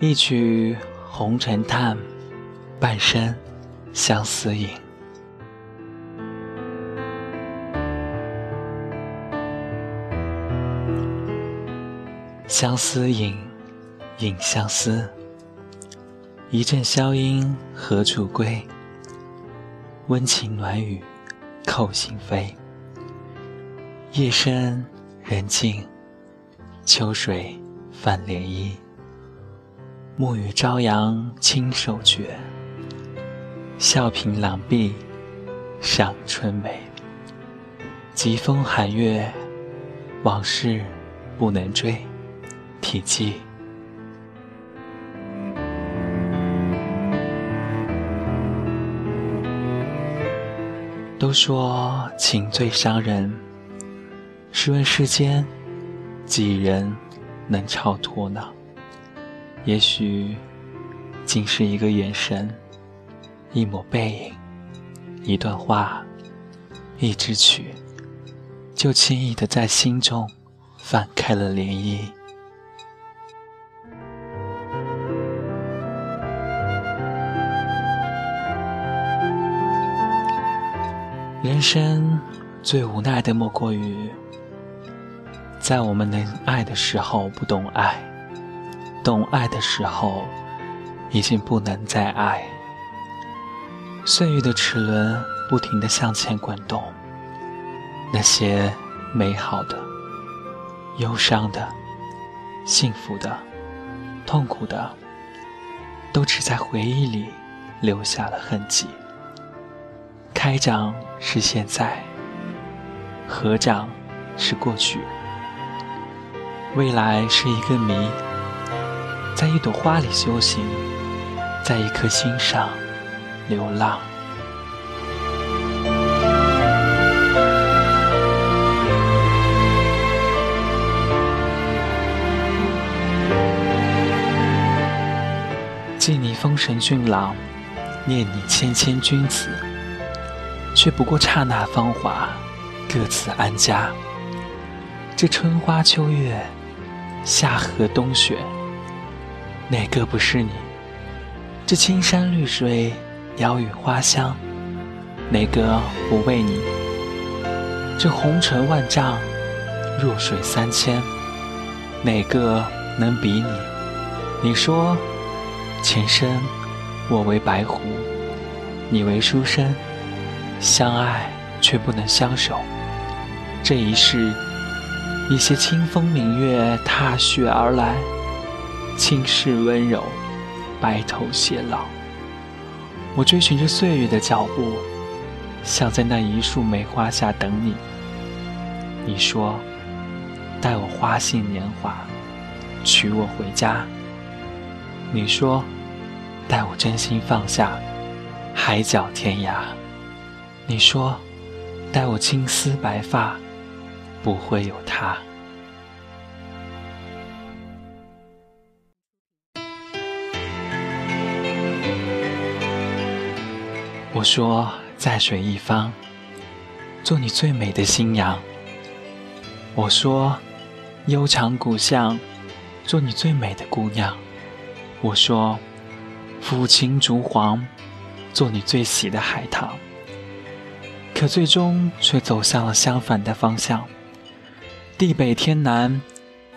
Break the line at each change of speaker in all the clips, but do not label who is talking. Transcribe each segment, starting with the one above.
一曲红尘叹，半生相思饮。相思饮，饮相思。一阵箫音何处归？温情暖语扣心扉。夜深人静，秋水泛涟漪。暮雨朝阳轻手绝，笑凭廊壁赏春梅。疾风寒月，往事不能追。体记。都说情最伤人，试问世间几人能超脱呢？也许，仅是一个眼神，一抹背影，一段话，一支曲，就轻易的在心中泛开了涟漪。人生最无奈的莫过于，在我们能爱的时候不懂爱，懂爱的时候已经不能再爱。岁月的齿轮不停地向前滚动，那些美好的、忧伤的、幸福的、痛苦的，都只在回忆里留下了痕迹。开掌是现在，合掌是过去，未来是一个谜。在一朵花里修行，在一颗心上流浪。记你风神俊朗，念你谦谦君子。却不过刹那芳华，各自安家。这春花秋月，夏荷冬雪，哪个不是你？这青山绿水，鸟语花香，哪个不为你？这红尘万丈，弱水三千，哪个能比你？你说，前生我为白狐，你为书生。相爱却不能相守，这一世，一些清风明月踏雪而来，轻视温柔，白头偕老。我追寻着岁月的脚步，想在那一束梅花下等你。你说，待我花信年华，娶我回家。你说，待我真心放下，海角天涯。你说：“待我青丝白发，不会有他。”我说：“在水一方，做你最美的新娘。”我说：“悠长古巷，做你最美的姑娘。”我说：“抚琴烛黄，做你最喜的海棠。”可最终却走向了相反的方向，地北天南，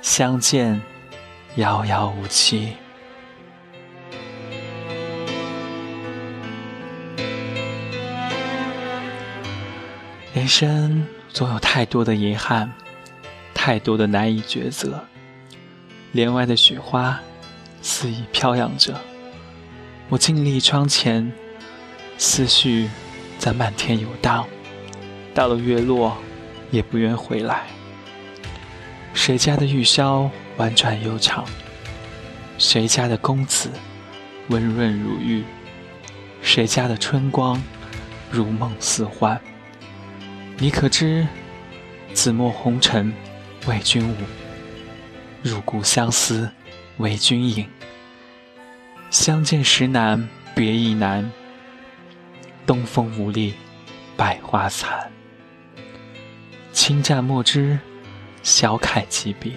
相见遥遥无期。人生总有太多的遗憾，太多的难以抉择。帘外的雪花肆意飘扬着，我静立窗前，思绪。在漫天游荡，到了月落，也不愿回来。谁家的玉箫婉转悠长？谁家的公子温润如玉？谁家的春光如梦似幻？你可知，紫陌红尘为君舞，入骨相思为君饮。相见时难，别亦难。东风无力，百花残。轻蘸墨汁，小楷几笔，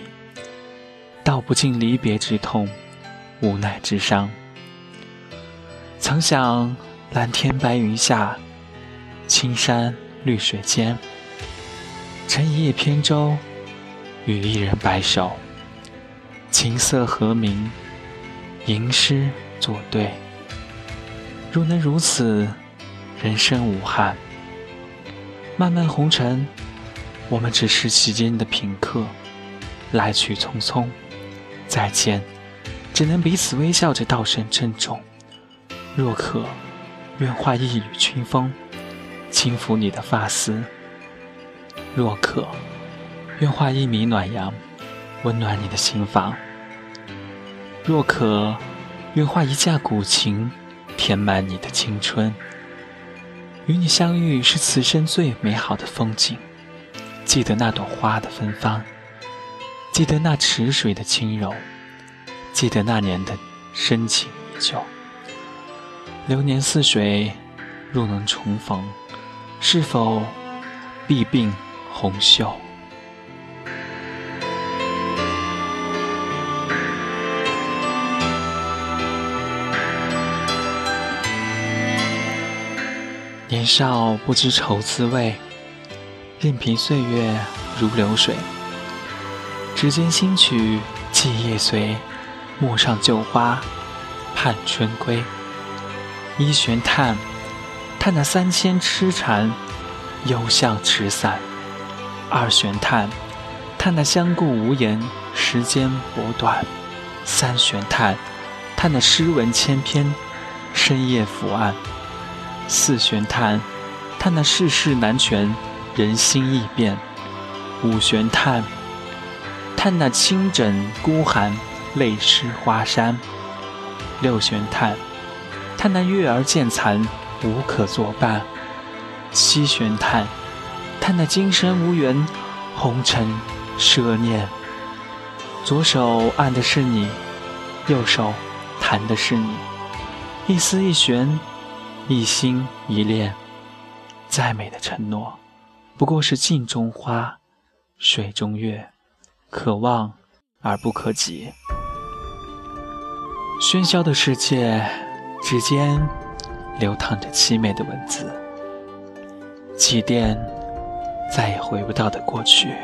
道不尽离别之痛，无奈之伤。曾想蓝天白云下，青山绿水间，乘一叶扁舟，与一人白首，琴瑟和鸣，吟诗作对。若能如此，人生无憾。漫漫红尘，我们只是其间的平客，来去匆匆，再见，只能彼此微笑着道声珍重。若可，愿化一缕清风，轻抚你的发丝；若可，愿化一米暖阳，温暖你的心房；若可，愿化一架古琴，填满你的青春。与你相遇是此生最美好的风景。记得那朵花的芬芳，记得那池水的轻柔，记得那年的深情依旧。流年似水，若能重逢，是否必鬓红袖？年少不知愁滋味，任凭岁月如流水。指尖新曲寄叶随，陌上旧花盼春归。一弦叹，叹那三千痴缠，犹向池散；二玄叹，叹那相顾无言，时间薄短；三玄叹，叹那诗文千篇，深夜伏案；四玄叹，叹那世事难全，人心易变；五玄叹，叹那清枕孤寒，泪湿花衫；六玄叹。叹那月儿渐残，无可作伴；七弦叹，叹那今生无缘，红尘奢念。左手按的是你，右手弹的是你，一丝一弦，一心一恋。再美的承诺，不过是镜中花，水中月，可望而不可及。喧嚣的世界。指尖流淌着凄美的文字，祭奠再也回不到的过去。